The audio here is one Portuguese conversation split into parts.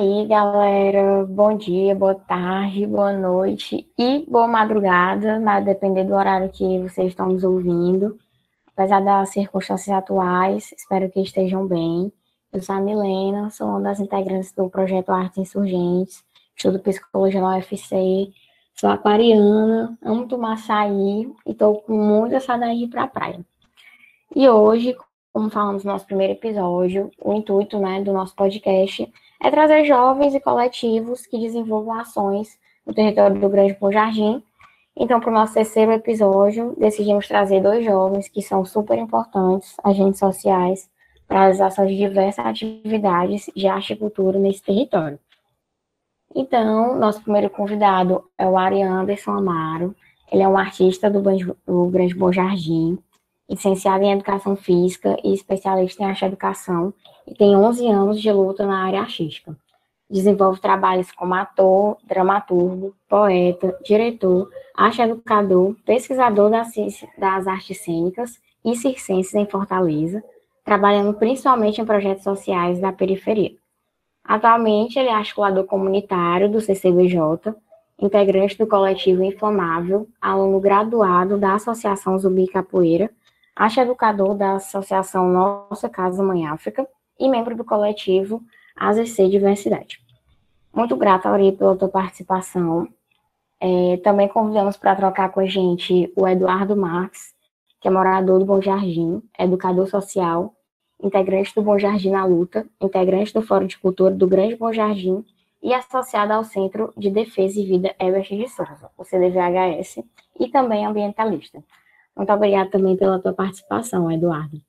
aí, galera. Bom dia, boa tarde, boa noite e boa madrugada, a depender do horário que vocês estão nos ouvindo. Apesar das circunstâncias atuais, espero que estejam bem. Eu sou a Milena, sou uma das integrantes do projeto Artes Insurgentes, estudo psicologia na UFC, sou aquariana, amo tomar açaí e estou com muita saudade de ir para a praia. E hoje, como falamos no nosso primeiro episódio, o intuito né, do nosso podcast é trazer jovens e coletivos que desenvolvam ações no território do Grande Bom Jardim então, para o nosso terceiro episódio, decidimos trazer dois jovens que são super importantes, agentes sociais, para a realização de diversas atividades de arte e cultura nesse território. Então, nosso primeiro convidado é o Ari Anderson Amaro. Ele é um artista do, do Grande Bom Jardim, licenciado em Educação Física e especialista em Arte e Educação, e tem 11 anos de luta na área artística. Desenvolve trabalhos como ator, dramaturgo, poeta, diretor, arte educador, pesquisador das, das artes cênicas e circenses em Fortaleza, trabalhando principalmente em projetos sociais da periferia. Atualmente, ele é articulador comunitário do CCBJ, integrante do coletivo Inflamável, aluno graduado da Associação Zumbi Capoeira, arte educador da Associação Nossa Casa Mãe África e membro do coletivo AZC Diversidade. Muito grata, Auri, pela tua participação. É, também convidamos para trocar com a gente o Eduardo Marques, que é morador do Bom Jardim, educador social, integrante do Bom Jardim na Luta, integrante do Fórum de Cultura do Grande Bom Jardim e associado ao Centro de Defesa e Vida Herbert de Souza, o CDVHS, e também ambientalista. Muito obrigada também pela tua participação, Eduardo.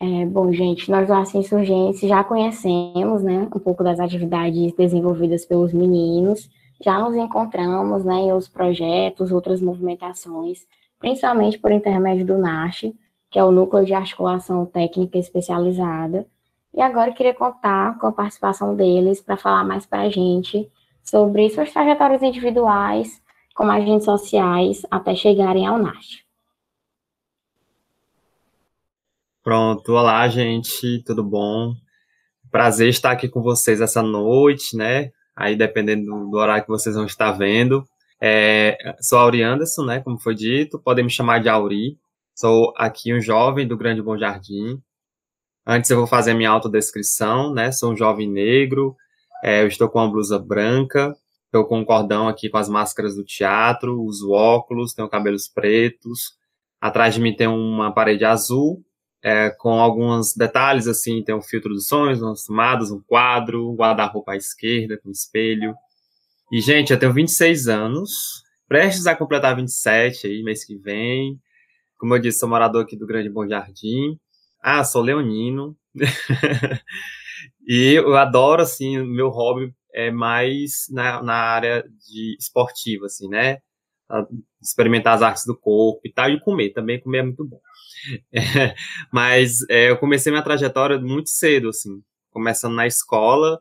É, bom, gente, nós do Assim Insurgentes já conhecemos, né, um pouco das atividades desenvolvidas pelos meninos, já nos encontramos, né, em outros projetos, outras movimentações, principalmente por intermédio do NASH, que é o Núcleo de Articulação Técnica Especializada, e agora queria contar com a participação deles para falar mais para a gente sobre suas trajetórias individuais como agentes sociais até chegarem ao NASH. Pronto, olá, gente, tudo bom? Prazer estar aqui com vocês essa noite, né? Aí, dependendo do, horário que vocês vão estar vendo. É, sou Auri Anderson, né? Como foi dito, podem me chamar de Auri. Sou aqui um jovem do Grande Bom Jardim. Antes eu vou fazer minha autodescrição, né? Sou um jovem negro, é, eu estou com uma blusa branca, estou com um cordão aqui com as máscaras do teatro, uso óculos, tenho cabelos pretos. Atrás de mim tem uma parede azul é, com alguns detalhes, assim, tem um filtro dos sonhos, umas tomadas, um quadro, um guarda-roupa à esquerda, com espelho. E, gente, eu tenho 26 anos, prestes a completar 27 aí, mês que vem. Como eu disse, sou morador aqui do Grande Bom Jardim. Ah, sou leonino. e eu adoro, assim, meu hobby é mais na, na área de esportiva, assim, né? Experimentar as artes do corpo e tal, e comer também, comer é muito bom. É, mas é, eu comecei minha trajetória muito cedo, assim, começando na escola,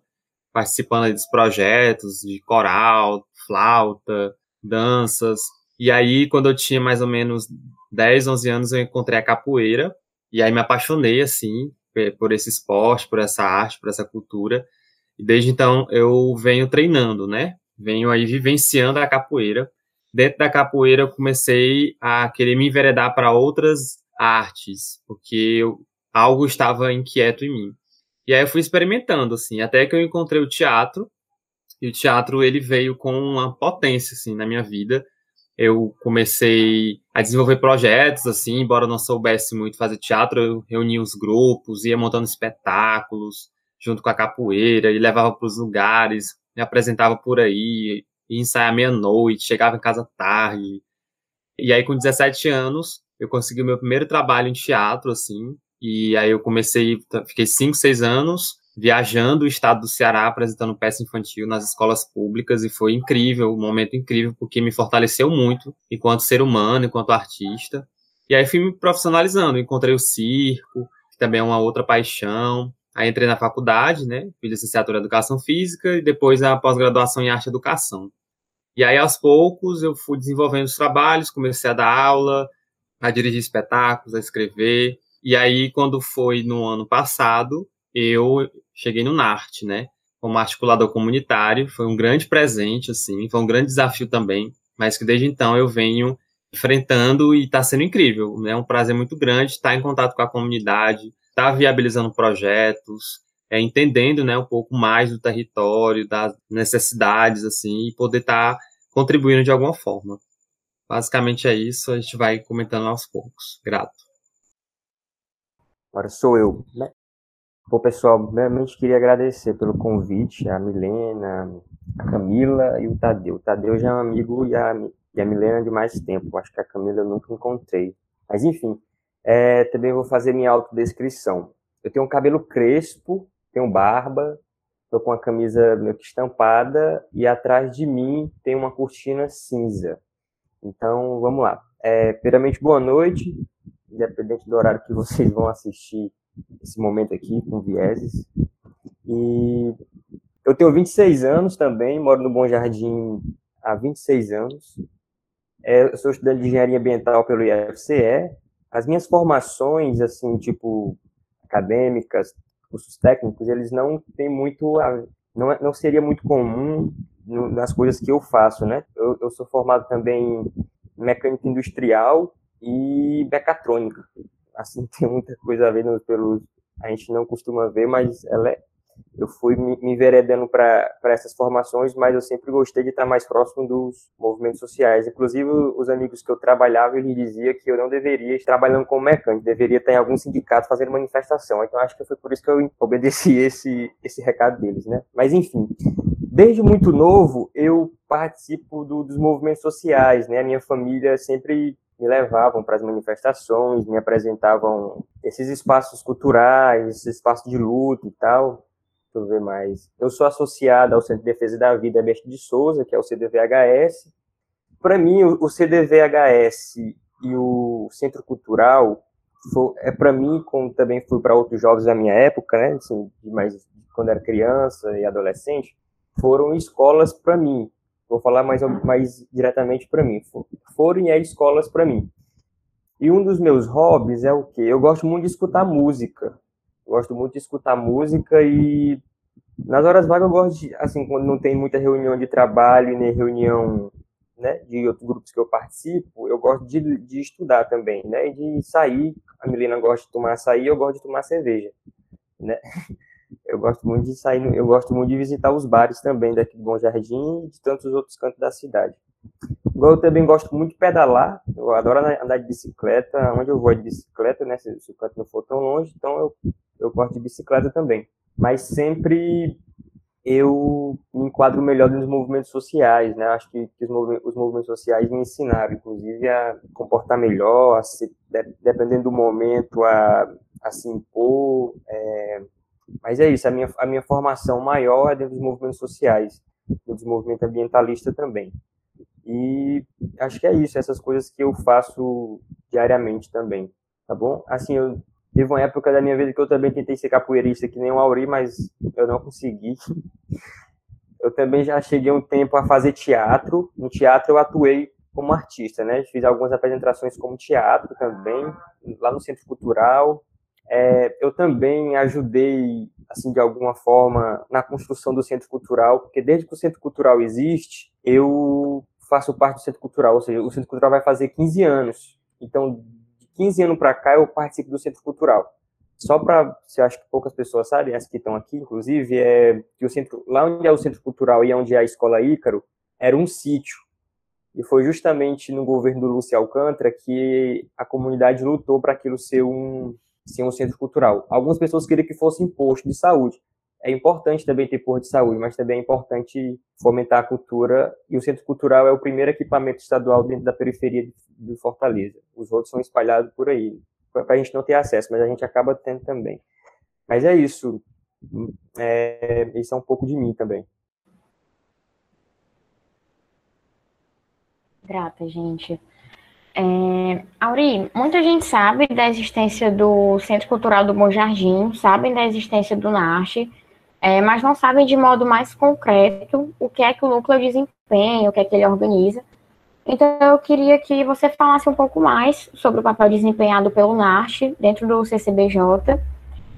participando dos projetos de coral, flauta, danças. E aí, quando eu tinha mais ou menos 10, 11 anos, eu encontrei a capoeira, e aí me apaixonei, assim, por esse esporte, por essa arte, por essa cultura. E desde então eu venho treinando, né? Venho aí vivenciando a capoeira. Dentro da capoeira eu comecei a querer me enveredar para outras artes, porque eu, algo estava inquieto em mim. E aí eu fui experimentando, assim, até que eu encontrei o teatro, e o teatro ele veio com uma potência, assim, na minha vida. Eu comecei a desenvolver projetos, assim, embora eu não soubesse muito fazer teatro, eu reunia os grupos, ia montando espetáculos, junto com a capoeira, e levava para os lugares, me apresentava por aí, ia ensaiar meia-noite, chegava em casa tarde. E aí, com 17 anos, eu consegui o meu primeiro trabalho em teatro, assim, e aí eu comecei, fiquei cinco, seis anos viajando o estado do Ceará apresentando peça infantil nas escolas públicas e foi incrível, um momento incrível porque me fortaleceu muito enquanto ser humano, enquanto artista. E aí fui me profissionalizando, encontrei o circo, que também é uma outra paixão. Aí entrei na faculdade, né? Fiz licenciatura em Educação Física e depois a pós-graduação em Arte e Educação. E aí, aos poucos, eu fui desenvolvendo os trabalhos, comecei a dar aula, a dirigir espetáculos, a escrever. E aí, quando foi no ano passado, eu cheguei no NART, né? como articulador comunitário, foi um grande presente, assim, foi um grande desafio também, mas que desde então eu venho enfrentando e está sendo incrível, né? É um prazer muito grande estar em contato com a comunidade, estar tá viabilizando projetos, é, entendendo, né, um pouco mais do território, das necessidades, assim, e poder estar tá contribuindo de alguma forma. Basicamente é isso, a gente vai comentando aos poucos. Grato. Agora sou eu, né? Bom, pessoal, primeiramente queria agradecer pelo convite, a Milena, a Camila e o Tadeu. O Tadeu já é um amigo e a, e a Milena de mais tempo. Acho que a Camila eu nunca encontrei. Mas, enfim, é, também vou fazer minha autodescrição. Eu tenho um cabelo crespo, tenho barba, estou com a camisa meio que estampada e atrás de mim tem uma cortina cinza. Então, vamos lá. É, primeiramente, boa noite, independente do horário que vocês vão assistir esse momento aqui com vieses. E eu tenho 26 anos também, moro no Bom Jardim há 26 anos. É, eu sou estudante de engenharia ambiental pelo IFCE. As minhas formações, assim, tipo, acadêmicas, cursos técnicos, eles não têm muito, não, é, não seria muito comum nas coisas que eu faço, né? Eu, eu sou formado também em mecânica industrial e mecatrônica assim, tem muita coisa a ver no, pelos. A gente não costuma ver, mas ela é, eu fui me, enveredando para essas formações, mas eu sempre gostei de estar mais próximo dos movimentos sociais. Inclusive, os amigos que eu trabalhava, eles diziam que eu não deveria estar trabalhando como mecânico, deveria estar em algum sindicato fazendo manifestação. Então, acho que foi por isso que eu obedeci esse, esse recado deles, né? Mas, enfim, desde muito novo, eu participo do, dos movimentos sociais, né? A minha família sempre me levavam para as manifestações, me apresentavam esses espaços culturais, esses espaços de luta e tal. Deixa eu ver mais. Eu sou associado ao Centro de Defesa da Vida Beste de Souza, que é o CDVHS. Para mim, o CDVHS e o Centro Cultural foi, é para mim, como também fui para outros jovens da minha época, né, assim, mais quando era criança e adolescente, foram escolas para mim, Vou falar mais, mais diretamente para mim. Foram e é escolas para mim. E um dos meus hobbies é o quê? Eu gosto muito de escutar música. Gosto muito de escutar música e nas horas vagas eu gosto de, assim, quando não tem muita reunião de trabalho nem reunião né, de outros grupos que eu participo, eu gosto de, de estudar também, né, e de sair. A Milena gosta de tomar açaí, eu gosto de tomar cerveja, né. Eu gosto muito de sair, eu gosto muito de visitar os bares também daqui do Bom Jardim e de tantos outros cantos da cidade. Igual eu também gosto muito de pedalar, eu adoro andar de bicicleta, onde eu vou de bicicleta, né, se, se o canto não for tão longe, então eu, eu gosto de bicicleta também. Mas sempre eu me enquadro melhor nos movimentos sociais, né? Acho que, que os, movimentos, os, movimentos, sociais me ensinaram, inclusive, a comportar melhor, a se, dependendo do momento, a, a se impor, é, mas é isso, a minha, a minha formação maior é dentro dos movimentos sociais, do desenvolvimento ambientalista também. E acho que é isso, essas coisas que eu faço diariamente também, tá bom? Assim, eu teve uma época da minha vida que eu também tentei ser capoeirista que nem o Auri, mas eu não consegui. Eu também já cheguei um tempo a fazer teatro. No teatro eu atuei como artista, né? Fiz algumas apresentações como teatro também, lá no Centro Cultural, é, eu também ajudei, assim, de alguma forma, na construção do Centro Cultural, porque desde que o Centro Cultural existe, eu faço parte do Centro Cultural, ou seja, o Centro Cultural vai fazer 15 anos. Então, 15 anos para cá, eu participo do Centro Cultural. Só para, se acho que poucas pessoas sabem, as que estão aqui, inclusive, é que o centro, lá onde é o Centro Cultural e onde é a Escola Ícaro, era um sítio. E foi justamente no governo do Lúcio Alcântara que a comunidade lutou para aquilo ser um, sim um centro cultural. Algumas pessoas queriam que fosse imposto de saúde. É importante também ter posto de saúde, mas também é importante fomentar a cultura. E o centro cultural é o primeiro equipamento estadual dentro da periferia de Fortaleza. Os outros são espalhados por aí, para a gente não ter acesso, mas a gente acaba tendo também. Mas é isso. É, isso é um pouco de mim também. Grata, gente. É, Auri, muita gente sabe da existência do Centro Cultural do Bom Jardim, sabem da existência do NARCH, é, mas não sabem de modo mais concreto o que é que o núcleo desempenha, o que é que ele organiza. Então, eu queria que você falasse um pouco mais sobre o papel desempenhado pelo NARCH dentro do CCBJ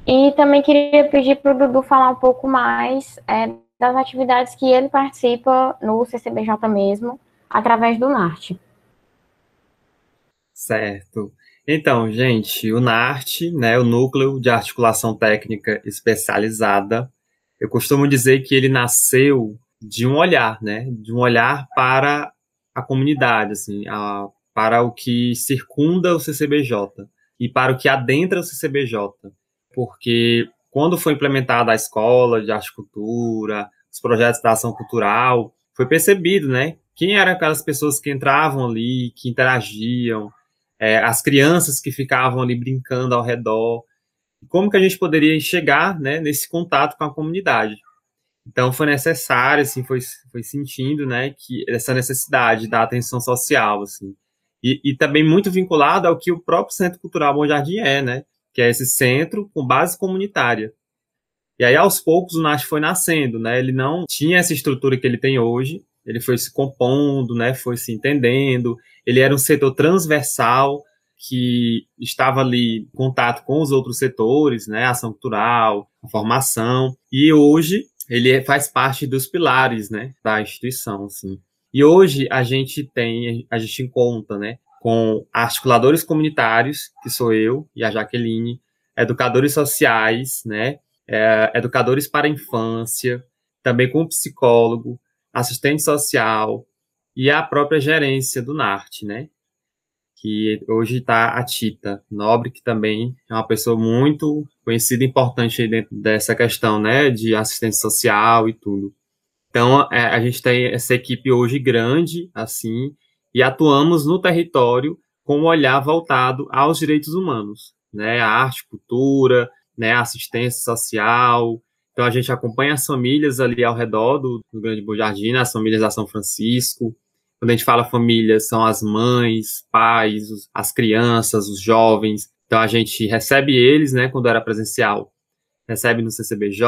E também queria pedir para o Dudu falar um pouco mais é, das atividades que ele participa no CCBJ mesmo, através do NART. Certo. Então, gente, o NART, né, o Núcleo de Articulação Técnica Especializada, eu costumo dizer que ele nasceu de um olhar, né, de um olhar para a comunidade, assim, a, para o que circunda o CCBJ e para o que adentra o CCBJ, porque quando foi implementada a escola de arte e cultura, os projetos da ação cultural, foi percebido, né, quem eram aquelas pessoas que entravam ali, que interagiam, é, as crianças que ficavam ali brincando ao redor, como que a gente poderia chegar né, nesse contato com a comunidade. Então foi necessário, assim, foi, foi sentindo, né, que essa necessidade da atenção social, assim, e, e também muito vinculado ao que o próprio Centro Cultural Bom Jardim é, né, que é esse centro com base comunitária. E aí, aos poucos, o NASH foi nascendo, né, ele não tinha essa estrutura que ele tem hoje, ele foi se compondo, né, foi se entendendo, ele era um setor transversal que estava ali em contato com os outros setores, né, ação cultural, formação, e hoje ele faz parte dos pilares, né, da instituição, assim. E hoje a gente tem, a gente conta, né, com articuladores comunitários, que sou eu e a Jaqueline, educadores sociais, né, é, educadores para a infância, também com psicólogo, assistente social e a própria gerência do NART, né? Que hoje está a Tita Nobre, que também é uma pessoa muito conhecida e importante dentro dessa questão, né? De assistência social e tudo. Então, é, a gente tem essa equipe hoje grande, assim, e atuamos no território com um olhar voltado aos direitos humanos, né? A arte, cultura, né? Assistência social, então a gente acompanha as famílias ali ao redor do, do Grande Bom Jardim, as famílias da São Francisco. Quando a gente fala famílias, são as mães, pais, as crianças, os jovens. Então a gente recebe eles, né, quando era presencial, recebe no CCBJ,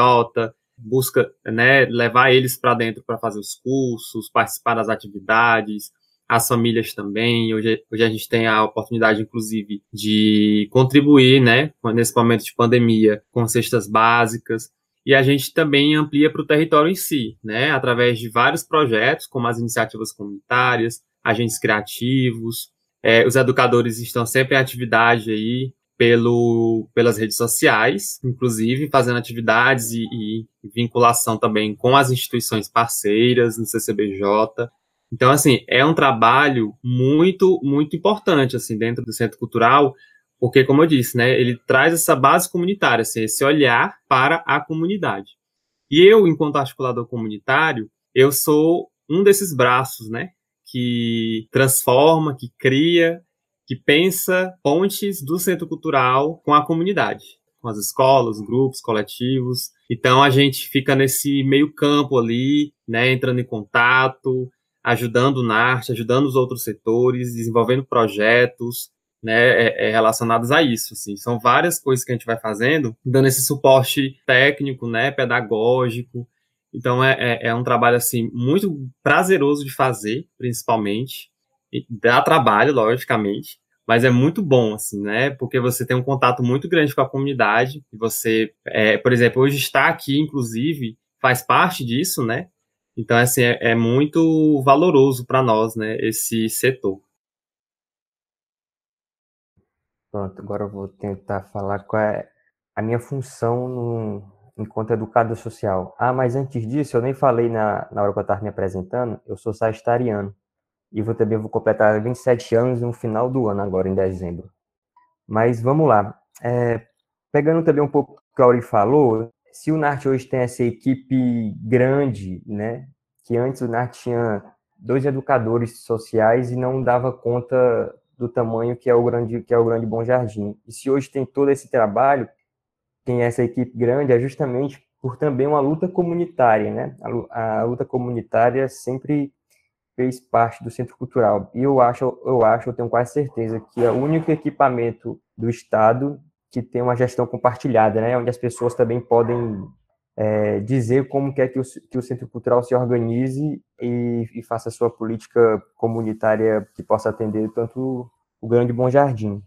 busca, né, levar eles para dentro para fazer os cursos, participar das atividades, as famílias também. Hoje, hoje a gente tem a oportunidade, inclusive, de contribuir, né, nesse momento de pandemia, com cestas básicas e a gente também amplia para o território em si, né, através de vários projetos, como as iniciativas comunitárias, agentes criativos, é, os educadores estão sempre em atividade aí pelo, pelas redes sociais, inclusive fazendo atividades e, e vinculação também com as instituições parceiras no CCBJ. Então, assim, é um trabalho muito, muito importante, assim, dentro do Centro Cultural, porque, como eu disse, né, ele traz essa base comunitária, assim, esse olhar para a comunidade. E eu, enquanto articulador comunitário, eu sou um desses braços, né, que transforma, que cria, que pensa pontes do centro cultural com a comunidade, com as escolas, grupos, coletivos. Então a gente fica nesse meio campo ali, né, entrando em contato, ajudando o NART, ajudando os outros setores, desenvolvendo projetos, né, é, é, relacionadas a isso. Assim. São várias coisas que a gente vai fazendo, dando esse suporte técnico, né, pedagógico. Então é, é, é um trabalho assim muito prazeroso de fazer, principalmente. E dá trabalho, logicamente, mas é muito bom, assim, né? Porque você tem um contato muito grande com a comunidade. E você, é, por exemplo, hoje está aqui, inclusive, faz parte disso, né? Então, assim, é, é muito valoroso para nós, né? Esse setor. Pronto, agora eu vou tentar falar qual é a minha função no, enquanto educador social. Ah, mas antes disso, eu nem falei na, na hora que eu estava me apresentando, eu sou sagitariano. E vou também vou completar 27 anos no final do ano, agora em dezembro. Mas vamos lá. É, pegando também um pouco o que a Auri falou, se o NART hoje tem essa equipe grande, né? Que antes o NART tinha dois educadores sociais e não dava conta do tamanho que é o grande que é o grande Bom Jardim. E se hoje tem todo esse trabalho, tem essa equipe grande, é justamente por também uma luta comunitária, né? A, a luta comunitária sempre fez parte do centro cultural. E eu acho, eu acho, eu tenho quase certeza que é o único equipamento do estado que tem uma gestão compartilhada, né? Onde as pessoas também podem é, dizer como quer que o, que o Centro Cultural se organize e, e, faça sua política comunitária que possa atender tanto o Grande Bom Jardim.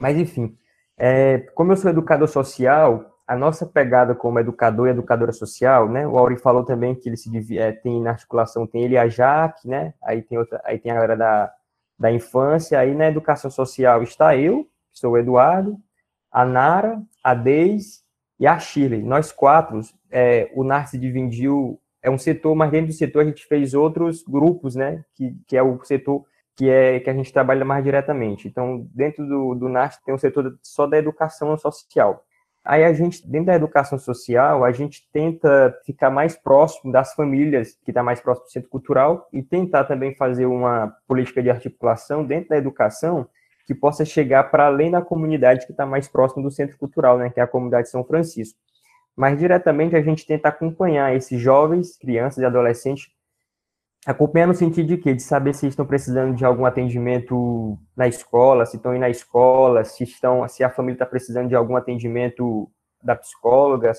Mas, enfim, É, como eu sou educador social, a nossa pegada como educador e educadora social, né? O Auri falou também que ele se é, tem na articulação tem ele a Jaque, né? Aí tem outra, aí tem a galera da, da infância, aí na educação social está eu, sou o Eduardo, a Nara, a Deis e a Shirley. Nós quatro, é, o NAR se dividiu, é um setor, mas dentro do setor a gente fez outros grupos, né? Que, que é o setor que é que a gente trabalha mais diretamente. Então, dentro do, do tem um setor só da educação social. Aí a gente, dentro da educação social, a gente tenta ficar mais próximo das famílias, que está mais próximo do centro cultural, e tentar também fazer uma política de articulação dentro da educação que possa chegar para além da comunidade que está mais próximo do centro cultural, né, que é a comunidade São Francisco. Mas diretamente a gente tenta acompanhar esses jovens, crianças e adolescentes Acompanhar no sentido de quê? De saber se estão precisando de algum atendimento na escola, se estão indo na escola, se estão, se a família está precisando de algum atendimento da psicóloga.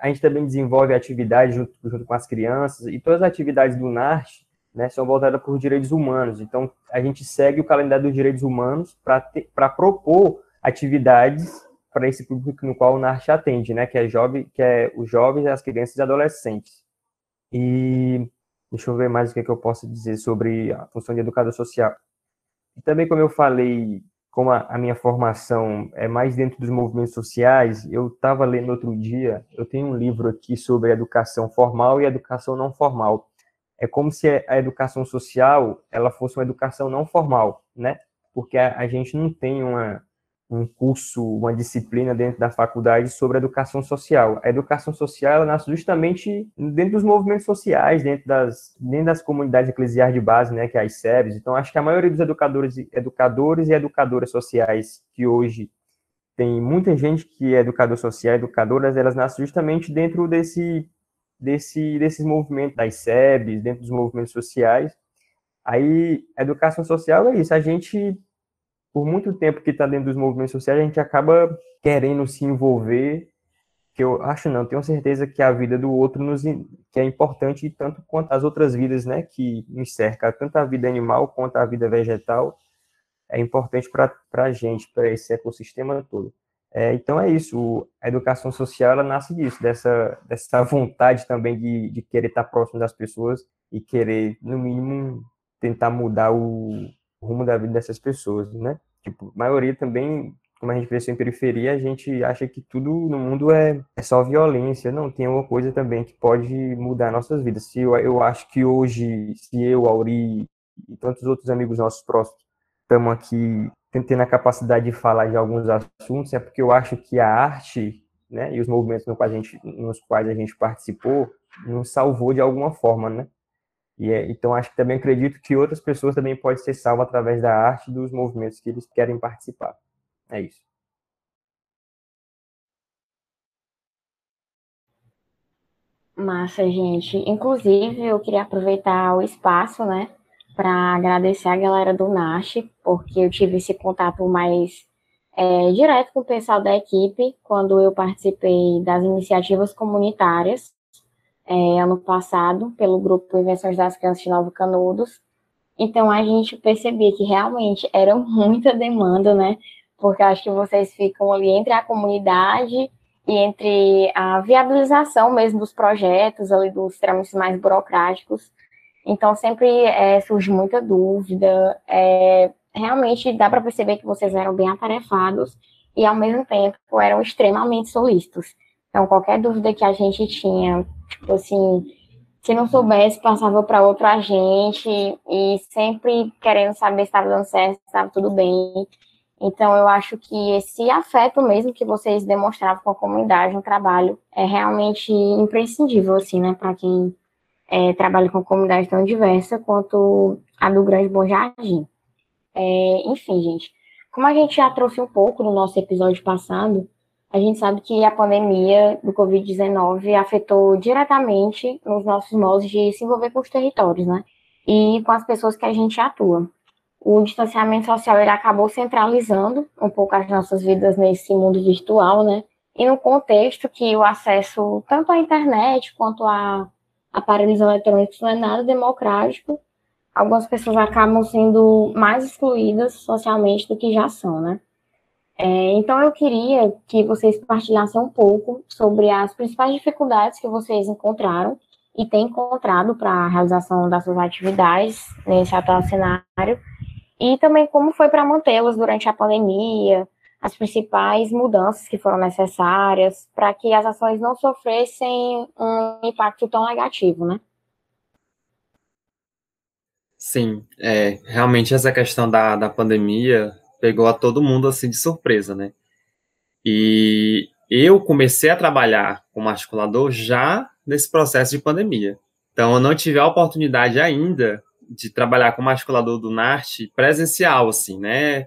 a gente também desenvolve atividades junto, junto, com as crianças e todas as atividades do NART né, são voltadas para os direitos humanos. Então, a gente segue o calendário dos direitos humanos para propor atividades para esse público no qual o NART atende, né, que é jovem, que é os jovens, as crianças e adolescentes. E Deixa eu ver mais o que, é que eu posso dizer sobre a função de educador social. E também, como eu falei, como a, a minha formação é mais dentro dos movimentos sociais, eu estava lendo outro dia, eu tenho um livro aqui sobre educação formal e educação não formal. É como se a educação social ela fosse uma educação não formal, né? Porque a, a gente não tem uma, um curso, uma disciplina dentro da faculdade sobre educação social. A educação social ela nasce justamente dentro dos movimentos sociais, dentro das, dentro das comunidades eclesiais de base, né, que é as SEBs. Então, acho que a maioria dos educadores, educadores e educadoras sociais que hoje tem muita gente que é educador social, educadoras, elas nascem justamente dentro desse, desse, desses movimentos das SEBs, dentro dos movimentos sociais. Aí, educação social é isso, a gente por muito tempo que está dentro dos movimentos sociais, a gente acaba querendo se envolver, que eu acho não, tenho certeza que a vida do outro nos, que é importante tanto quanto as outras vidas, né, que nos cerca, tanto a vida animal quanto a vida vegetal, é importante para a gente, para esse ecossistema todo. É, então é isso, a educação social ela nasce disso, dessa, dessa vontade também de, de querer estar próximo das pessoas e querer, no mínimo, tentar mudar o, rumo da vida dessas pessoas, né? Tipo, a maioria também, como a gente cresceu em periferia, a gente acha que tudo no mundo é, é só violência. Não, tem uma coisa também que pode mudar nossas vidas. Se eu, eu acho que hoje, se eu, Auri e tantos outros amigos nossos próximos estamos aqui tendo a capacidade de falar de alguns assuntos, é porque eu acho que a arte, né, e os movimentos no quais a gente, nos quais a gente participou, nos salvou de alguma forma, né? E é, então acho que também acredito que outras pessoas também podem ser salvas através da arte dos movimentos que eles querem participar. É isso. Massa, gente. Inclusive, eu queria aproveitar o espaço, né, para agradecer a galera do NASH, porque eu tive esse contato mais é, direto com o pessoal da equipe quando eu participei das iniciativas comunitárias é, ano passado pelo grupo Invenções das Crianças de Novo Canudos. Então a gente percebia que realmente era muita demanda, né? Porque acho que vocês ficam ali entre a comunidade e entre a viabilização mesmo dos projetos, ali dos trâmites mais burocráticos. Então sempre é, surge muita dúvida. É, realmente dá para perceber que vocês eram bem atarefados e ao mesmo tempo eram extremamente solícitos. Então qualquer dúvida que a gente tinha Tipo assim, se não soubesse, passava para outro agente e sempre querendo saber se estava dando certo, se estava tudo bem. Então, eu acho que esse afeto mesmo que vocês demonstravam com a comunidade no trabalho é realmente imprescindível, assim, né, para quem é, trabalha com comunidade tão diversa quanto a do Grande Bom Jardim. É, enfim, gente, como a gente já trouxe um pouco no nosso episódio passado, a gente sabe que a pandemia do Covid-19 afetou diretamente nos nossos modos de se envolver com os territórios, né? E com as pessoas que a gente atua. O distanciamento social ele acabou centralizando um pouco as nossas vidas nesse mundo virtual, né? E no contexto que o acesso tanto à internet quanto a aparelhos eletrônicos não é nada democrático, algumas pessoas acabam sendo mais excluídas socialmente do que já são, né? É, então, eu queria que vocês partilhassem um pouco sobre as principais dificuldades que vocês encontraram e têm encontrado para a realização das suas atividades nesse atual cenário, e também como foi para mantê-las durante a pandemia, as principais mudanças que foram necessárias para que as ações não sofressem um impacto tão negativo, né? Sim, é, realmente essa questão da, da pandemia pegou a todo mundo assim de surpresa, né? E eu comecei a trabalhar como articulador já nesse processo de pandemia. Então eu não tive a oportunidade ainda de trabalhar como articulador do NART presencial, assim, né?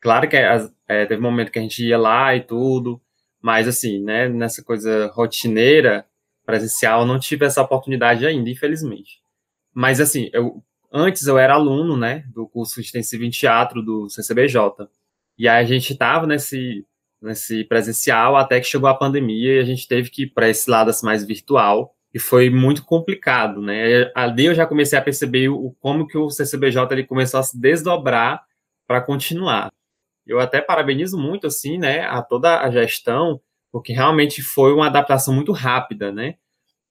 Claro que é, teve um momento que a gente ia lá e tudo, mas assim, né, nessa coisa rotineira, presencial, não tive essa oportunidade ainda, infelizmente. Mas assim, eu antes eu era aluno, né, do curso extensivo em teatro do CCBJ. E aí a gente estava nesse nesse presencial até que chegou a pandemia e a gente teve que ir para esse lado assim, mais virtual e foi muito complicado, né? Ali eu já comecei a perceber o, como que o CCBJ ele começou a se desdobrar para continuar eu até parabenizo muito, assim, né, a toda a gestão, porque realmente foi uma adaptação muito rápida, né,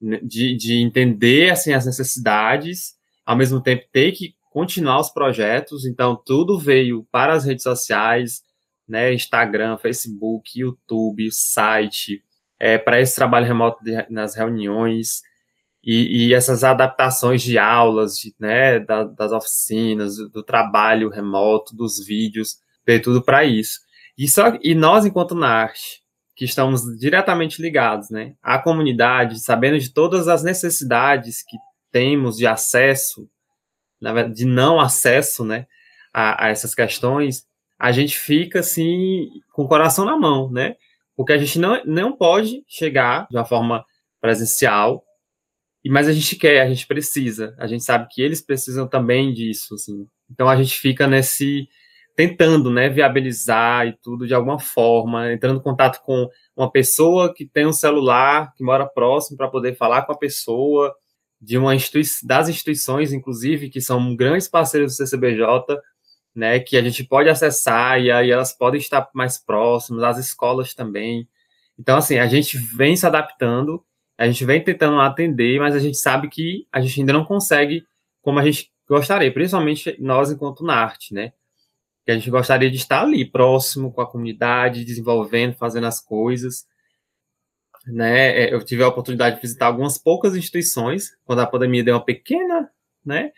de, de entender, assim, as necessidades, ao mesmo tempo ter que continuar os projetos, então tudo veio para as redes sociais, né, Instagram, Facebook, YouTube, site, é, para esse trabalho remoto de, nas reuniões, e, e, essas adaptações de aulas, de, né, da, das oficinas, do, do trabalho remoto, dos vídeos, ter tudo para isso. E, só, e nós, enquanto NART, que estamos diretamente ligados né, à comunidade, sabendo de todas as necessidades que temos de acesso, de não acesso né, a, a essas questões, a gente fica assim com o coração na mão, né? Porque a gente não, não pode chegar de uma forma presencial, mas a gente quer, a gente precisa, a gente sabe que eles precisam também disso, assim. Então a gente fica nesse tentando, né, viabilizar e tudo de alguma forma, entrando em contato com uma pessoa que tem um celular, que mora próximo, para poder falar com a pessoa, de uma institui das instituições, inclusive, que são grandes parceiros do CCBJ, né, que a gente pode acessar e aí elas podem estar mais próximas, as escolas também. Então, assim, a gente vem se adaptando, a gente vem tentando atender, mas a gente sabe que a gente ainda não consegue como a gente gostaria, principalmente nós enquanto NART, né? Que a gente gostaria de estar ali, próximo com a comunidade, desenvolvendo, fazendo as coisas. Né? É, eu tive a oportunidade de visitar algumas poucas instituições, quando a pandemia deu uma pequena, né?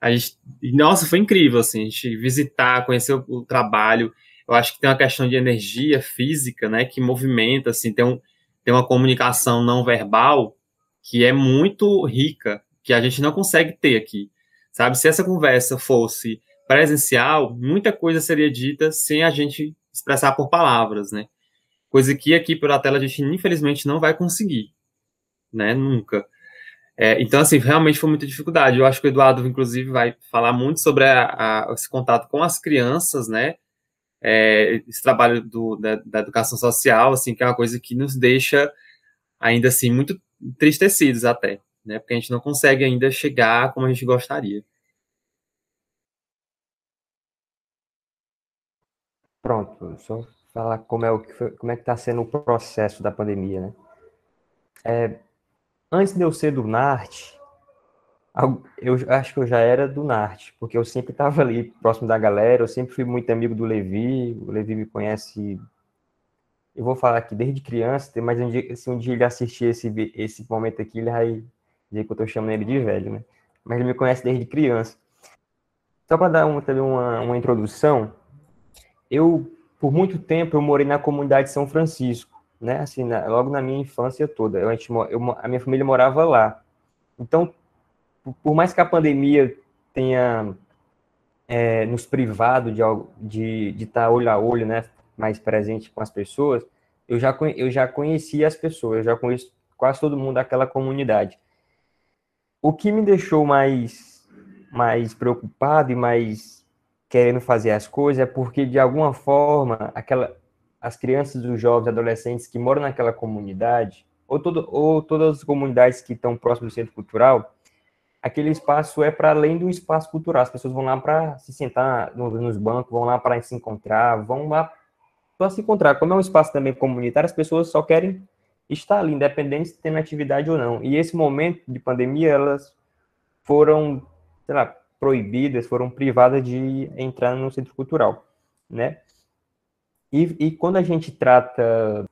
A gente, nossa, foi incrível, assim, a gente visitar, conhecer o, o trabalho. Eu acho que tem uma questão de energia física, né, que movimenta, assim, tem, um, tem uma comunicação não verbal que é muito rica, que a gente não consegue ter aqui, sabe? Se essa conversa fosse presencial, muita coisa seria dita sem a gente expressar por palavras, né? Coisa que aqui pela tela a gente infelizmente não vai conseguir, né? Nunca. É, então, assim, realmente foi muita dificuldade. Eu acho que o Eduardo, inclusive, vai falar muito sobre a, a, esse contato com as crianças, né? É, esse trabalho do, da, da, educação social, assim, que é uma coisa que nos deixa ainda assim muito entristecidos até, né? Porque a gente não consegue ainda chegar como a gente gostaria. Pronto, só falar como é o que foi, como é que está sendo o processo da pandemia, né? É, antes de eu ser do NART, eu acho que eu já era do NART, porque eu sempre estava ali próximo da galera, eu sempre fui muito amigo do Levi, o Levi me conhece, eu vou falar aqui desde criança, mas um dia, se um dia ele assistir esse, esse momento aqui, ele vai dizer que eu estou chamando ele de velho, né? Mas ele me conhece desde criança. Só para dar uma, também uma, uma introdução, eu, por muito tempo, eu morei na comunidade de São Francisco, né? Assim, na, logo na minha infância toda. Eu, a, gente, eu, a minha família morava lá. Então, por mais que a pandemia tenha é, nos privado de de de estar tá olho a olho, né, mais presente com as pessoas, eu já eu já conhecia as pessoas, eu já conheço quase todo mundo daquela comunidade. O que me deixou mais mais preocupado e mais querendo fazer as coisas é porque, de alguma forma, aquela, as crianças, os jovens, adolescentes que moram naquela comunidade, ou, todo, ou todas as comunidades que estão próximas do centro cultural, aquele espaço é para além do espaço cultural. As pessoas vão lá para se sentar nos bancos, vão lá para se encontrar, vão lá para se encontrar. Como é um espaço também comunitário, as pessoas só querem estar ali, independente se tem atividade ou não. E esse momento de pandemia, elas foram, sei lá, proibidas, foram privadas de entrar no centro cultural, né? E, e quando a gente trata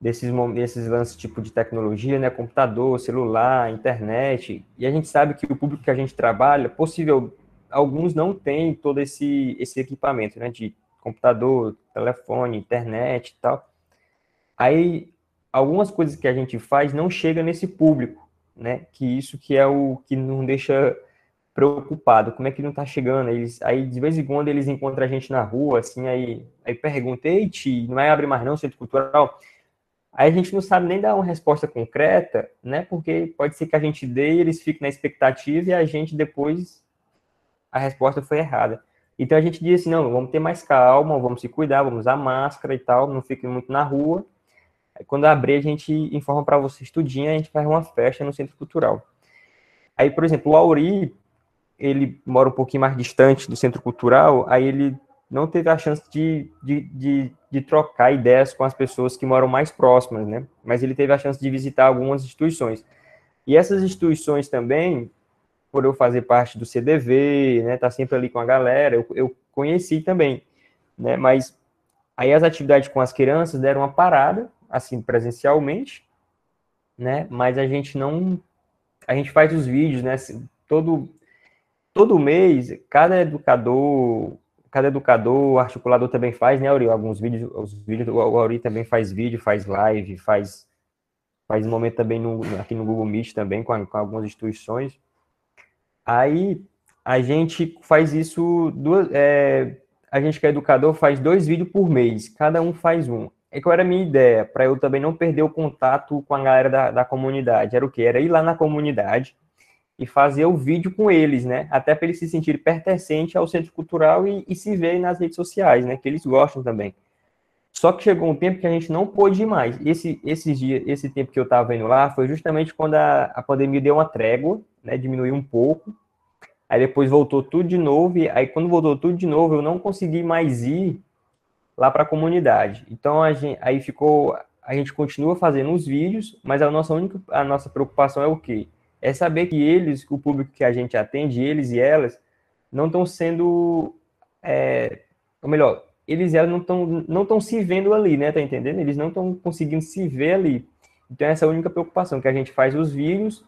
desses, desses lances tipo de tecnologia, né, computador, celular, internet, e a gente sabe que o público que a gente trabalha, possível, alguns não têm todo esse, esse equipamento, né, de computador, telefone, internet e tal. Aí, algumas coisas que a gente faz não chega nesse público, né, que isso que é o que não deixa preocupado, como é que não tá chegando? Eles, aí, de vez em quando, eles encontram a gente na rua, assim, aí, aí perguntei, não vai abrir mais não, centro cultural? Aí a gente não sabe nem dar uma resposta concreta, né? Porque pode ser que a gente dê e eles fiquem na expectativa e a gente depois a resposta foi errada. Então a gente diz assim, não, vamos ter mais calma, vamos se cuidar, vamos usar máscara e tal, não fique muito na rua. Aí, quando abrir, a gente informa para vocês tudinho, a gente faz uma festa no Centro Cultural. Aí, por exemplo, o Auri, ele mora um pouquinho mais distante do Centro Cultural, aí ele não teve a chance de, de, de, de, trocar ideias com as pessoas que moram mais próximas, né? Mas ele teve a chance de visitar algumas instituições. E essas instituições também, por eu fazer parte do CDV, né, tá sempre ali com a galera, eu, eu conheci também, né? Mas aí as atividades com as crianças deram uma parada, assim, presencialmente, né? Mas a gente não... A gente faz os vídeos, né? Assim, todo, todo mês, cada educador cada educador, articulador também faz, né, Auri? Alguns vídeos, os vídeos, o Auri também faz vídeo, faz live, faz, faz um momento também no, aqui no Google Meet também, com, com algumas instituições. Aí, a gente faz isso, duas, é, a gente que é educador faz dois vídeos por mês, cada um faz um. É qual era a minha ideia, para eu também não perder o contato com a galera da, da comunidade. Era o que? Era ir lá na comunidade, e fazer o vídeo com eles, né? Até para eles se sentirem pertencentes ao centro cultural e, e, se verem nas redes sociais, né? Que eles gostam também. Só que chegou um tempo que a gente não pôde ir mais. Esse, esse, dia, esse tempo que eu estava indo lá foi justamente quando a, a pandemia deu uma trégua, né? Diminuiu um pouco. Aí depois voltou tudo de novo. E aí quando voltou tudo de novo, eu não consegui mais ir lá para a comunidade. Então a gente, aí ficou, a gente continua fazendo os vídeos, mas a nossa única, a nossa preocupação é o quê? É saber que eles, o público que a gente atende, eles e elas, não estão sendo, é, ou melhor, eles e elas não estão não estão se vendo ali, né? Tá entendendo? Eles não estão conseguindo se ver ali. Então essa é a única preocupação que a gente faz os vídeos,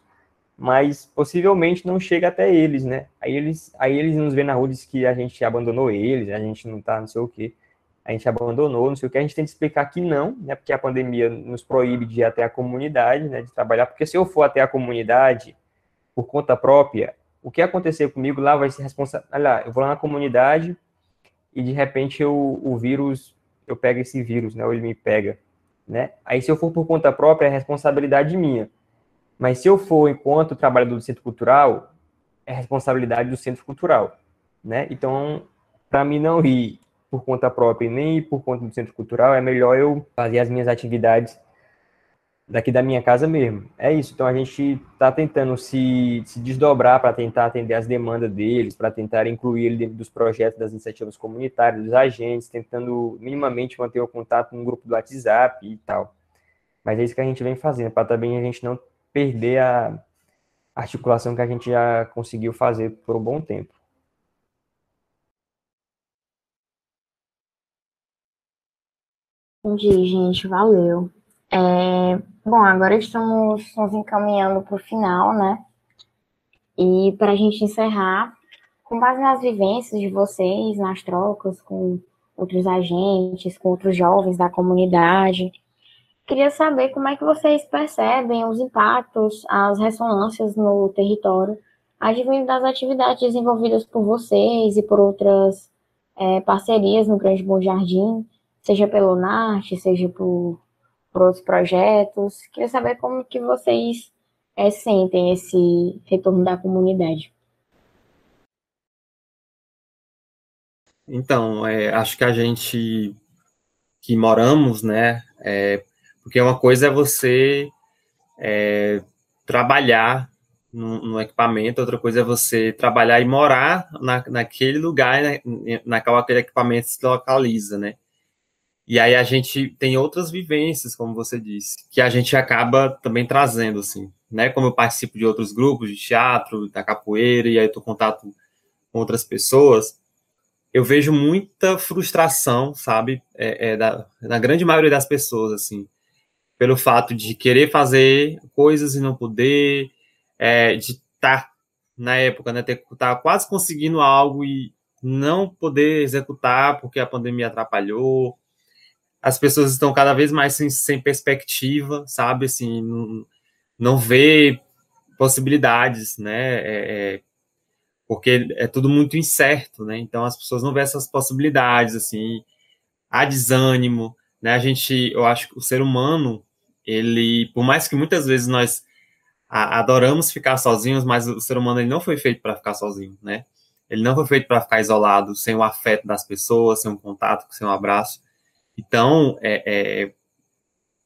mas possivelmente não chega até eles, né? Aí eles aí eles nos vêem na rua diz que a gente abandonou eles, a gente não tá, não sei o quê a gente abandonou, não sei o que, a gente tem que explicar que não, né, porque a pandemia nos proíbe de ir até a comunidade, né, de trabalhar, porque se eu for até a comunidade por conta própria, o que acontecer comigo lá vai ser responsável, olha, eu vou lá na comunidade e de repente eu, o vírus, eu pego esse vírus, né, ou ele me pega, né, aí se eu for por conta própria, é responsabilidade minha, mas se eu for enquanto trabalhador do centro cultural, é responsabilidade do centro cultural, né, então, para mim não ir por conta própria e nem por conta do centro cultural, é melhor eu fazer as minhas atividades daqui da minha casa mesmo. É isso. Então a gente está tentando se, se desdobrar para tentar atender as demandas deles, para tentar incluir ele dentro dos projetos das iniciativas comunitárias, dos agentes, tentando minimamente manter o contato no grupo do WhatsApp e tal. Mas é isso que a gente vem fazendo, para também a gente não perder a articulação que a gente já conseguiu fazer por um bom tempo. Entendi, gente, valeu. É, bom, agora estamos nos encaminhando para o final, né? E para a gente encerrar, com base nas vivências de vocês, nas trocas com outros agentes, com outros jovens da comunidade, queria saber como é que vocês percebem os impactos, as ressonâncias no território, advindo das atividades desenvolvidas por vocês e por outras é, parcerias no Grande Bom Jardim, seja pelo NART, seja por, por outros projetos. Queria saber como que vocês é, sentem esse retorno da comunidade. Então, é, acho que a gente que moramos, né, é, porque uma coisa é você é, trabalhar no, no, equipamento, outra coisa é você trabalhar e morar na, naquele lugar, né, naquele equipamento se localiza, né? E aí a gente tem outras vivências, como você disse, que a gente acaba também trazendo, assim, né? Como eu participo de outros grupos de teatro, da capoeira, e aí eu tô em contato com outras pessoas, eu vejo muita frustração, sabe, é, é, da, da grande maioria das pessoas, assim, pelo fato de querer fazer coisas e não poder, é, de estar tá, na época, né, ter tá quase conseguindo algo e não poder executar porque a pandemia atrapalhou. As pessoas estão cada vez mais sem, sem perspectiva, sabe, assim, não, não vê possibilidades, né, é, é porque é tudo muito incerto, né? Então as pessoas não vêem essas possibilidades, assim, há desânimo, né? A gente, eu acho que o ser humano, ele, por mais que muitas vezes nós adoramos ficar sozinhos, mas o ser humano ele não foi feito para ficar sozinho, né? Ele não foi feito para ficar isolado, sem o afeto das pessoas, sem um contato, sem um abraço. Então, é, é,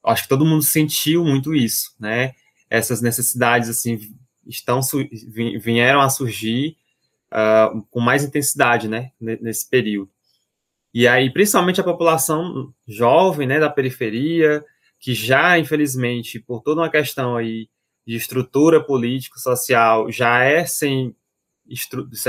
acho que todo mundo sentiu muito isso, né? Essas necessidades assim estão vieram a surgir uh, com mais intensidade, né, nesse período. E aí, principalmente a população jovem, né, da periferia, que já, infelizmente, por toda uma questão aí de estrutura político-social, já é sem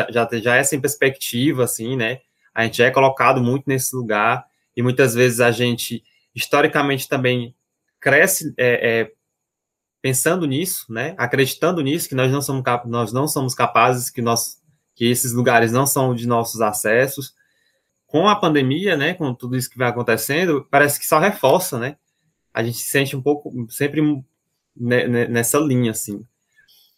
já, já é sem perspectiva, assim, né? A gente já é colocado muito nesse lugar e muitas vezes a gente, historicamente, também cresce é, é, pensando nisso, né? Acreditando nisso, que nós não somos, nós não somos capazes, que nós que esses lugares não são de nossos acessos. Com a pandemia, né, com tudo isso que vai acontecendo, parece que só reforça, né? A gente se sente um pouco sempre nessa linha, assim.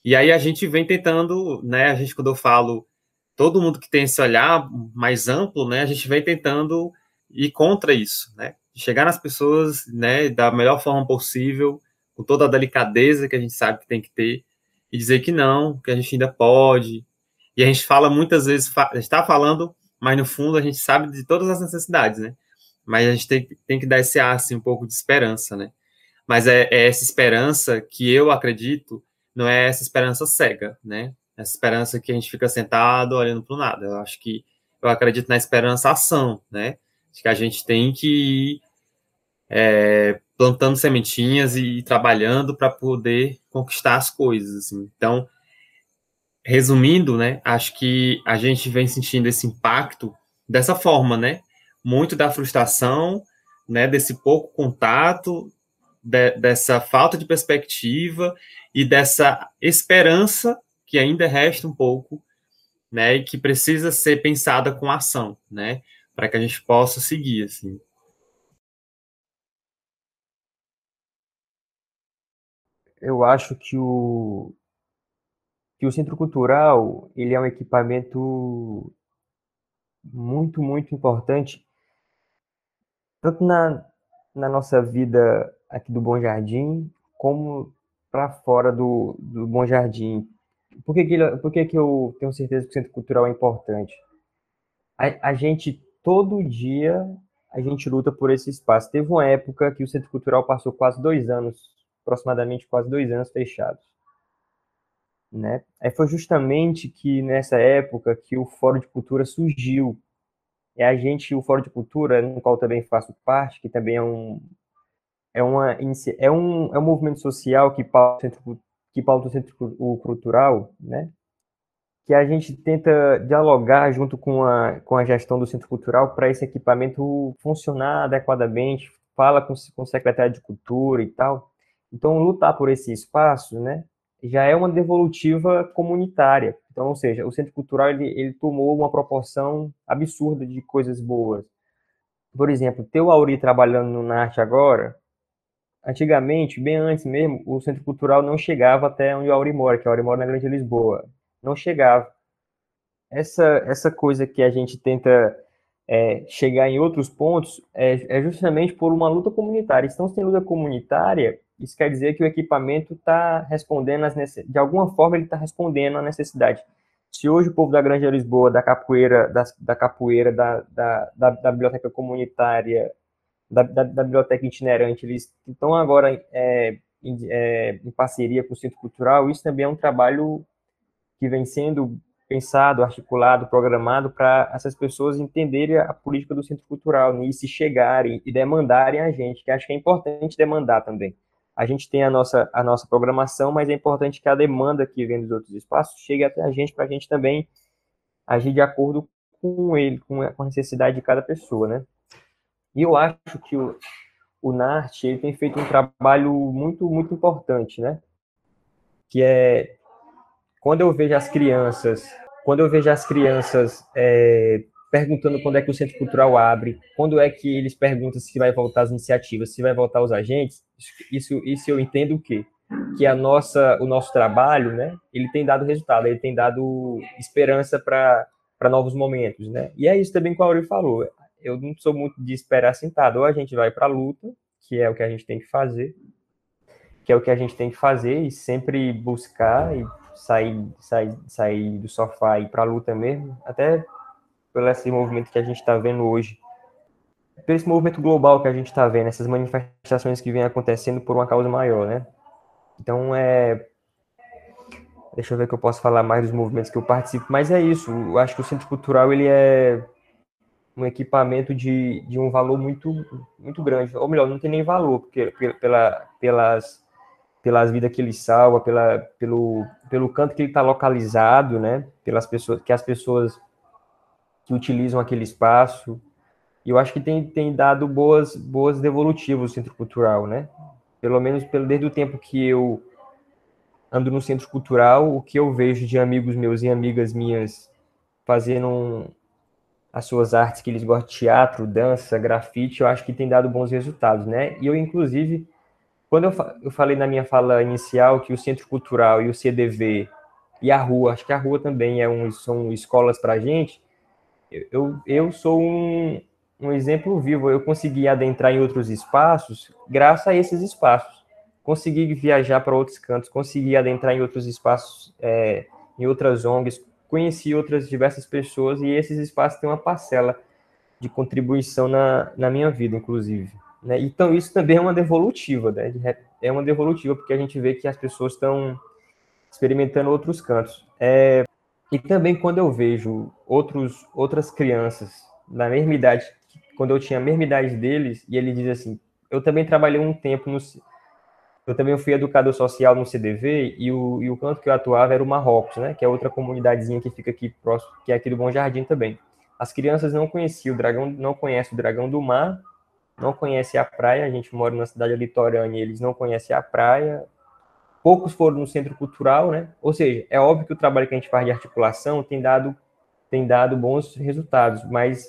E aí a gente vem tentando, né, a gente, quando eu falo todo mundo que tem esse olhar mais amplo, né, a gente vem tentando ir contra isso, né? Chegar nas pessoas, né, da melhor forma possível, com toda a delicadeza que a gente sabe que tem que ter, e dizer que não, que a gente ainda pode, e a gente fala muitas vezes, está falando, mas no fundo a gente sabe de todas as necessidades, né? Mas a gente tem, tem que dar esse ar, assim, um pouco de esperança, né? Mas é, é essa esperança que eu acredito, não é essa esperança cega, né? Essa esperança que a gente fica sentado olhando para o nada. Eu acho que eu acredito na esperança ação, né? Acho que a gente tem que ir é, plantando sementinhas e, trabalhando para poder conquistar as coisas. Assim. Então, resumindo, né, acho que a gente vem sentindo esse impacto dessa forma, né? Muito da frustração, né, desse pouco contato, de, dessa falta de perspectiva e dessa esperança que ainda resta um pouco, né, e que precisa ser pensada com ação, né, para que a gente possa seguir, assim. Eu acho que o, que o centro cultural ele é um equipamento muito muito importante tanto na, na nossa vida aqui do Bom Jardim como para fora do, do Bom Jardim por que que, por que que eu tenho certeza que o centro cultural é importante a, a gente todo dia a gente luta por esse espaço teve uma época que o centro cultural passou quase dois anos aproximadamente quase dois anos fechados né? É, foi justamente que nessa época que o Fórum de Cultura surgiu. É a gente, o Fórum de Cultura, no qual também faço parte, que também é um é uma é um, é um movimento social que pauta, que pauta o centro cultural, né? Que a gente tenta dialogar junto com a, com a gestão do centro cultural para esse equipamento funcionar adequadamente, fala com, com o secretário de cultura e tal. Então, lutar por esse espaço, né? já é uma devolutiva comunitária. Então, ou seja, o centro cultural ele, ele tomou uma proporção absurda de coisas boas. Por exemplo, ter o Auri trabalhando na arte agora, antigamente, bem antes mesmo, o centro cultural não chegava até onde o Auri mora, que o Auri mora na Grande Lisboa. Não chegava. Essa, essa coisa que a gente tenta é, chegar em outros pontos é, é justamente por uma luta comunitária. Então, se tem luta comunitária, isso quer dizer que o equipamento está respondendo, às de alguma forma, ele está respondendo à necessidade. Se hoje o povo da Grande Lisboa, da capoeira, da, da capoeira, da, da, da, da biblioteca comunitária, da, da, da, biblioteca itinerante, eles estão agora é, em, é, em parceria com o Centro Cultural, isso também é um trabalho que vem sendo pensado, articulado, programado para essas pessoas entenderem a política do centro cultural né, e se chegarem e demandarem a gente, que acho que é importante demandar também. A gente tem a nossa, a nossa programação, mas é importante que a demanda que vem dos outros espaços chegue até a gente para a gente também agir de acordo com ele, com a necessidade de cada pessoa, né? E eu acho que o, o NART ele tem feito um trabalho muito, muito importante, né? Que é quando eu vejo as crianças, quando eu vejo as crianças é, perguntando quando é que o centro cultural abre, quando é que eles perguntam se vai voltar as iniciativas, se vai voltar os agentes, isso, isso eu entendo o quê? Que a nossa, o nosso trabalho, né, ele tem dado resultado, ele tem dado esperança para novos momentos, né? E é isso também que o Auri falou. Eu não sou muito de esperar sentado, ou a gente vai para a luta, que é o que a gente tem que fazer, que é o que a gente tem que fazer e sempre buscar e sair, sair, sair do sofá e ir para a luta mesmo, até pelo esse movimento que a gente está vendo hoje, por esse movimento global que a gente está vendo, essas manifestações que vêm acontecendo por uma causa maior, né? Então, é... Deixa eu ver que eu posso falar mais dos movimentos que eu participo, mas é isso, eu acho que o Centro Cultural, ele é um equipamento de, de um valor muito, muito grande, ou melhor, não tem nem valor, porque pela, pelas pelas vidas que ele salva, pela, pelo, pelo canto que ele está localizado, né? Pelas pessoas, que as pessoas que utilizam aquele espaço. E eu acho que tem, tem dado boas, boas devolutivas o centro cultural, né? Pelo menos pelo, desde o tempo que eu ando no centro cultural, o que eu vejo de amigos meus e amigas minhas fazendo as suas artes que eles gostam teatro, dança, grafite, eu acho que tem dado bons resultados, né? E eu, inclusive, quando eu, eu falei na minha fala inicial que o Centro Cultural e o CDV e a rua, acho que a rua também é um, são escolas para a gente, eu, eu sou um, um exemplo vivo. Eu consegui adentrar em outros espaços graças a esses espaços. Consegui viajar para outros cantos, consegui adentrar em outros espaços, é, em outras ONGs, conheci outras diversas pessoas e esses espaços têm uma parcela de contribuição na, na minha vida, inclusive. Né? Então, isso também é uma devolutiva, né? é uma devolutiva, porque a gente vê que as pessoas estão experimentando outros cantos. É, e também quando eu vejo outros, outras crianças na mesma idade, quando eu tinha a mesma idade deles, e ele diz assim, eu também trabalhei um tempo no... Eu também fui educador social no CDV, e o, e o canto que eu atuava era o Marrocos, né? Que é outra comunidadezinha que fica aqui próximo, que é aqui do Bom Jardim também. As crianças não conheciam o dragão, não conhecem o dragão do mar, não conhece a praia, a gente mora numa cidade litorânea, eles não conhecem a praia, poucos foram no centro cultural, né? Ou seja, é óbvio que o trabalho que a gente faz de articulação tem dado, tem dado bons resultados, mas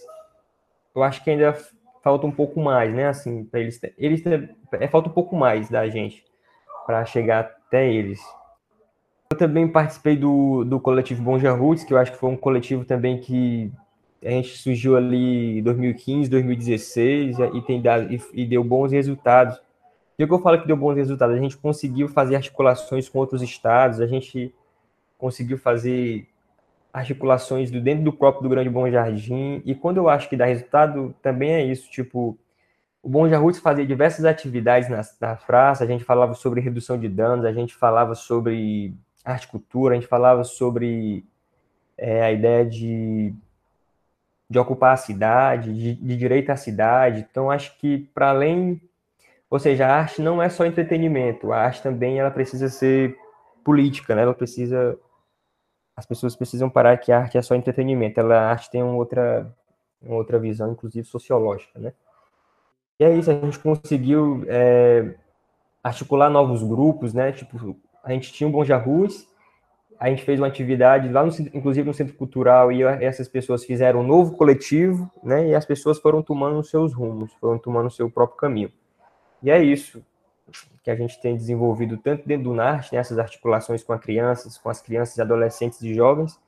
eu acho que ainda falta um pouco mais, né? Assim, para eles, eles é, falta um pouco mais da gente para chegar até eles. Eu também participei do, do coletivo Bonja Roots, que eu acho que foi um coletivo também que a gente surgiu ali em 2015, 2016 e, tem dado, e, e deu bons resultados. E o que eu falo que deu bons resultados? A gente conseguiu fazer articulações com outros estados, a gente conseguiu fazer articulações do, dentro do próprio do Grande Bom Jardim, e quando eu acho que dá resultado, também é isso, tipo, o Bom Jardim fazia diversas atividades na, na praça, a gente falava sobre redução de danos, a gente falava sobre arte cultura, a gente falava sobre é, a ideia de de ocupar a cidade, de, de direito à cidade. Então, acho que para além, ou seja, a arte não é só entretenimento, a arte também ela precisa ser política, né? Ela precisa, as pessoas precisam parar que a arte é só entretenimento. Ela, a arte tem uma outra, uma outra visão, inclusive sociológica, né? E é isso, a gente conseguiu é, articular novos grupos, né? Tipo, a gente tinha o Bom Jarrus, a gente fez uma atividade lá, no, inclusive no Centro Cultural, e essas pessoas fizeram um novo coletivo, né? E as pessoas foram tomando os seus rumos, foram tomando o seu próprio caminho. E é isso que a gente tem desenvolvido tanto dentro do NART, nessas né, articulações com as crianças, com as crianças, adolescentes e jovens,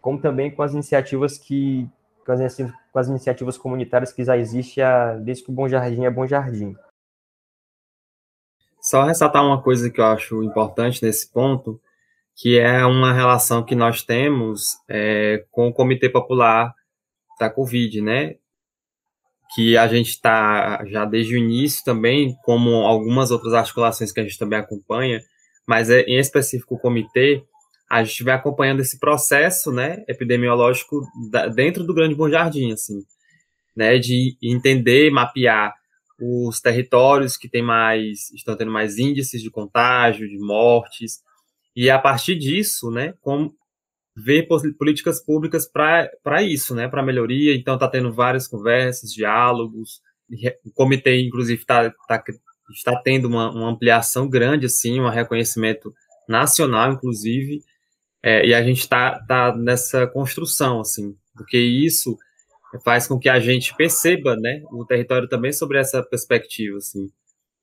como também com as iniciativas que com as, com as iniciativas comunitárias que já existem desde que o Bom Jardim é Bom Jardim. Só ressaltar uma coisa que eu acho importante nesse ponto, que é uma relação que nós temos é, com o Comitê Popular da Covid, né? Que a gente está já desde o início também, como algumas outras articulações que a gente também acompanha, mas é, em específico o comitê, a gente vai acompanhando esse processo, né, epidemiológico da, dentro do Grande Bom Jardim, assim, né, de entender, mapear os territórios que tem mais, estão tendo mais índices de contágio, de mortes, e a partir disso, né, como ver políticas públicas para isso, né, para melhoria. Então, está tendo várias conversas, diálogos. O comitê, inclusive, está tá, está tendo uma, uma, ampliação grande, assim, um reconhecimento nacional, inclusive. É, e a gente está tá nessa construção, assim, porque isso faz com que a gente perceba, né, o território também sobre essa perspectiva, assim,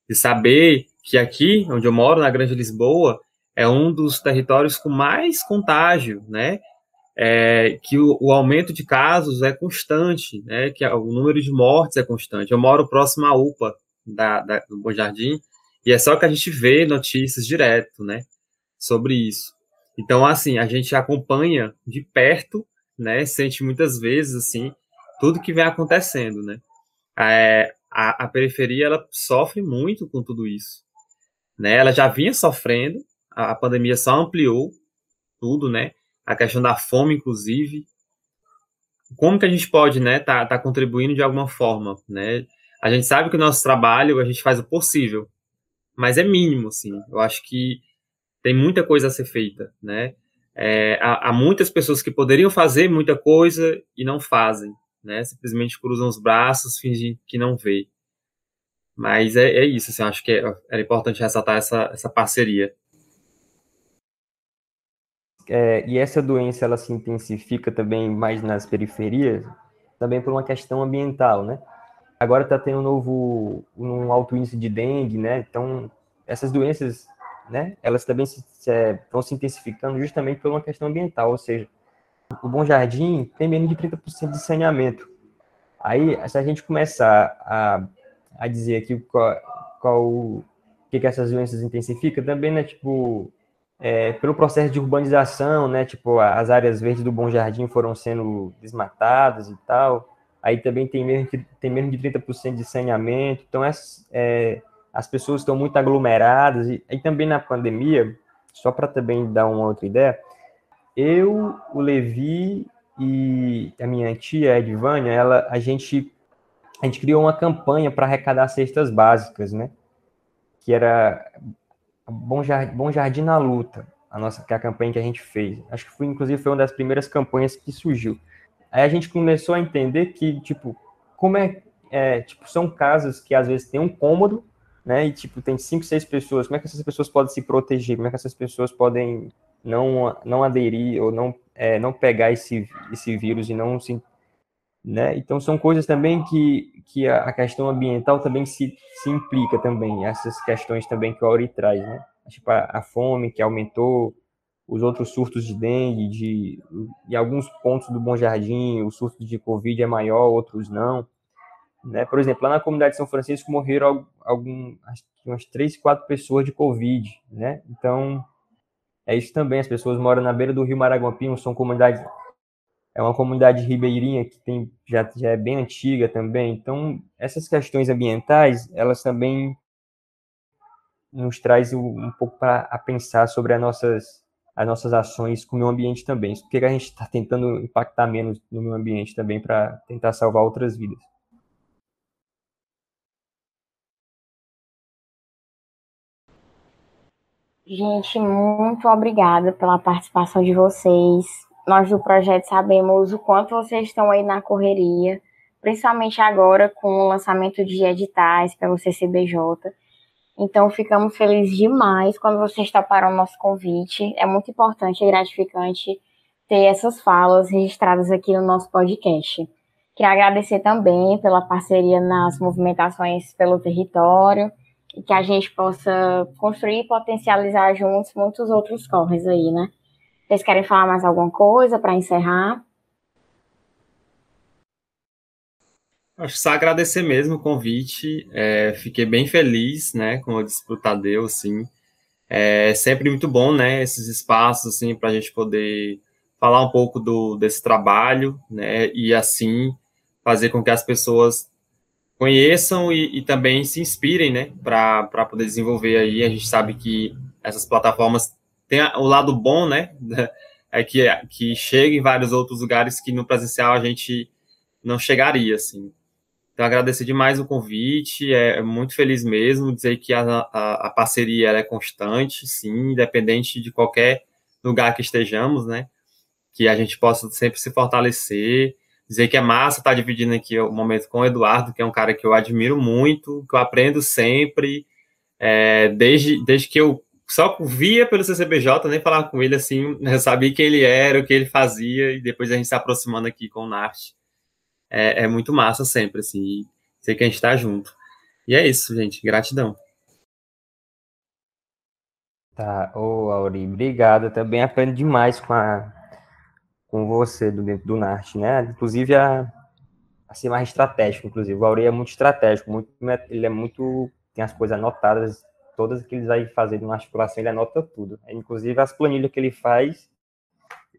de saber que aqui, onde eu moro, na Grande Lisboa, é um dos territórios com mais contágio, né? É, que o, o, aumento de casos é constante, né? Que o número de mortes é constante. Eu moro próximo à UPA da, da, do Bom Jardim e é só que a gente vê notícias direto, né? Sobre isso. Então, assim, a gente acompanha de perto, né? Sente muitas vezes, assim, tudo que vem acontecendo, né? É, a, a periferia, ela sofre muito com tudo isso, né? Ela já vinha sofrendo, a, pandemia só ampliou tudo, né? A questão da fome, inclusive. Como que a gente pode, né, tá, tá contribuindo de alguma forma, né? A gente sabe que o nosso trabalho, a gente faz o possível, mas é mínimo, assim. Eu acho que tem muita coisa a ser feita, né? É, há, há, muitas pessoas que poderiam fazer muita coisa e não fazem, né? Simplesmente cruzam os braços, fingem que não vê. Mas é, é isso, assim, acho que é, era importante ressaltar essa, essa parceria é, e essa doença ela se intensifica também mais nas periferias, também por uma questão ambiental, né? Agora está tendo um novo, um alto índice de dengue, né? Então, essas doenças, né? Elas também se, se, é, se intensificando justamente por uma questão ambiental, ou seja, o Bom Jardim tem menos de 30% de saneamento. Aí, se a gente começar a, a dizer aqui qual, qual o que, que essas doenças intensificam, também, né? Tipo, é, pelo processo de urbanização, né? Tipo, as áreas verdes do Bom Jardim foram sendo desmatadas e tal. Aí também tem menos tem menos de 30% de saneamento. Então, as, é, as pessoas estão muito aglomeradas. E, e também na pandemia, só para também dar uma outra ideia, eu, o Levi e a minha tia, a Edvânia, ela, a gente a gente criou uma campanha para arrecadar cestas básicas, né? Que era Bom Jardim, Bom Jardim na Luta, a nossa que é a campanha que a gente fez. Acho que foi inclusive foi uma das primeiras campanhas que surgiu. Aí a gente começou a entender que tipo como é, é tipo são casas que às vezes tem um cômodo, né? E tipo tem cinco, seis pessoas. Como é que essas pessoas podem se proteger? Como é que essas pessoas podem não não aderir ou não é, não pegar esse esse vírus e não se né? Então são coisas também que, que a questão ambiental também se, se implica também, essas questões também que o Auri traz, né? Tipo, a, a fome que aumentou, os outros surtos de dengue, de, em alguns pontos do Bom Jardim, o surto de Covid é maior, outros não. Né? Por exemplo, lá na comunidade de São Francisco morreram algum, umas três, quatro pessoas de Covid, né? Então, é isso também, as pessoas moram na beira do rio Maraguapinho, são comunidades é uma comunidade ribeirinha que tem, já, já é bem antiga também. Então, essas questões ambientais, elas também nos traz um, pouco para a pensar sobre as nossas, as nossas ações com o meio ambiente também. Por que a gente está tentando impactar menos no meio ambiente também para tentar salvar outras vidas? Gente, muito obrigada pela participação de vocês nós do projeto sabemos o quanto vocês estão aí na correria, principalmente agora com o lançamento de editais pelo CCBJ. Então, ficamos felizes demais quando vocês toparam o nosso convite. É muito importante e gratificante ter essas falas registradas aqui no nosso podcast. Queria agradecer também pela parceria nas movimentações pelo território e que a gente possa construir e potencializar juntos muitos outros corres aí, né? Vocês querem falar mais alguma coisa para encerrar? Acho só agradecer mesmo o convite. É, fiquei bem feliz, né, como eu disse pro Tadeu, assim. É sempre muito bom, né, esses espaços, assim, para a gente poder falar um pouco do, desse trabalho, né, e assim fazer com que as pessoas conheçam e, e também se inspirem, né, para poder desenvolver aí. A gente sabe que essas plataformas tem o lado bom, né? É que, que chega em vários outros lugares que no presencial a gente não chegaria, assim. Então, agradecer demais o convite, é, é muito feliz mesmo, dizer que a, a, a parceria é constante, sim, independente de qualquer lugar que estejamos, né? Que a gente possa sempre se fortalecer, dizer que é massa estar dividindo aqui o momento com o Eduardo, que é um cara que eu admiro muito, que eu aprendo sempre, é, desde, desde que eu só via pelo CCBJ, nem falava com ele assim, eu sabia quem ele era, o que ele fazia, e depois a gente se aproximando aqui com o Nart. É, é muito massa sempre, assim, sei que a gente está junto. E é isso, gente, gratidão. Tá, ô Auri, obrigado. Eu também aprendo demais com, a, com você do dentro do NART, né? Inclusive a, a ser mais estratégico, inclusive. O Auri é muito estratégico, muito, ele é muito. tem as coisas anotadas todas que ele vai fazer numa articulação, ele anota tudo. Inclusive as planilhas que ele faz,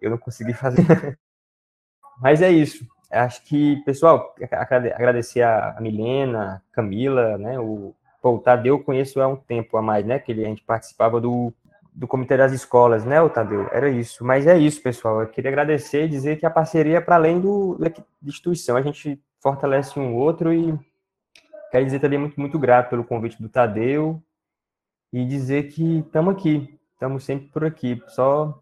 eu não consegui fazer. Mas é isso. Acho que, pessoal, agradecer a Milena, a Camila, né? O, pô, o Tadeu eu conheço há um tempo a mais, né? Que ele, a gente participava do, do Comitê das Escolas, né, o Tadeu? Era isso. Mas é isso, pessoal. Eu queria agradecer e dizer que a parceria é para além do, da instituição. A gente fortalece um outro e quero dizer também muito, muito grato pelo convite do Tadeu e dizer que estamos aqui, estamos sempre por aqui. Só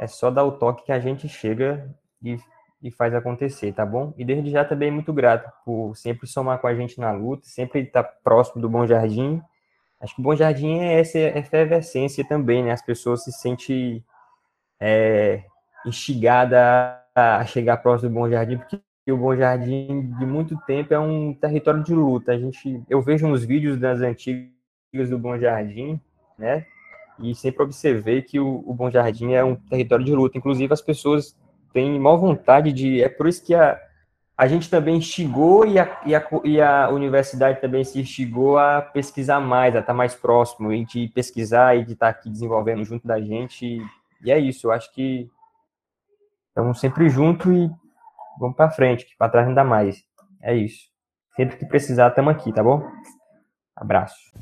é só dar o toque que a gente chega e, e faz acontecer, tá bom? E desde já também muito grato por sempre somar com a gente na luta, sempre estar próximo do Bom Jardim. Acho que o Bom Jardim é essa efervescência também, né? As pessoas se sentem é, instigadas a chegar próximo do Bom Jardim, porque o Bom Jardim de muito tempo é um território de luta. A gente, eu vejo uns vídeos das antigas do Bom Jardim, né? E sempre observei que o, o Bom Jardim é um território de luta. Inclusive, as pessoas têm maior vontade de. É por isso que a, a gente também instigou e a, e, a, e a universidade também se instigou a pesquisar mais, a estar mais próximo, e de pesquisar e de estar aqui desenvolvendo junto da gente. E, e é isso, eu acho que estamos sempre juntos e vamos para frente, que para trás não dá mais. É isso. Sempre que precisar, estamos aqui, tá bom? Abraço.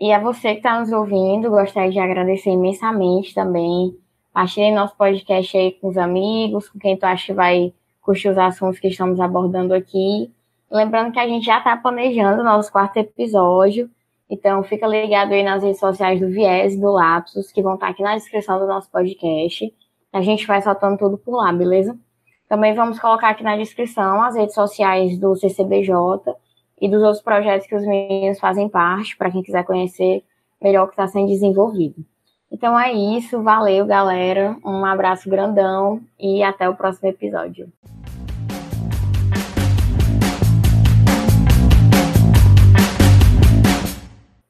E a você que está nos ouvindo, gostaria de agradecer imensamente também. Achei nosso podcast aí com os amigos, com quem tu acha que vai curtir os assuntos que estamos abordando aqui. Lembrando que a gente já está planejando o nosso quarto episódio. Então, fica ligado aí nas redes sociais do Viés e do Lapsus, que vão estar tá aqui na descrição do nosso podcast. A gente vai soltando tudo por lá, beleza? Também vamos colocar aqui na descrição as redes sociais do CCBJ e dos outros projetos que os meninos fazem parte, para quem quiser conhecer melhor o que está sendo desenvolvido. Então é isso, valeu galera, um abraço grandão e até o próximo episódio.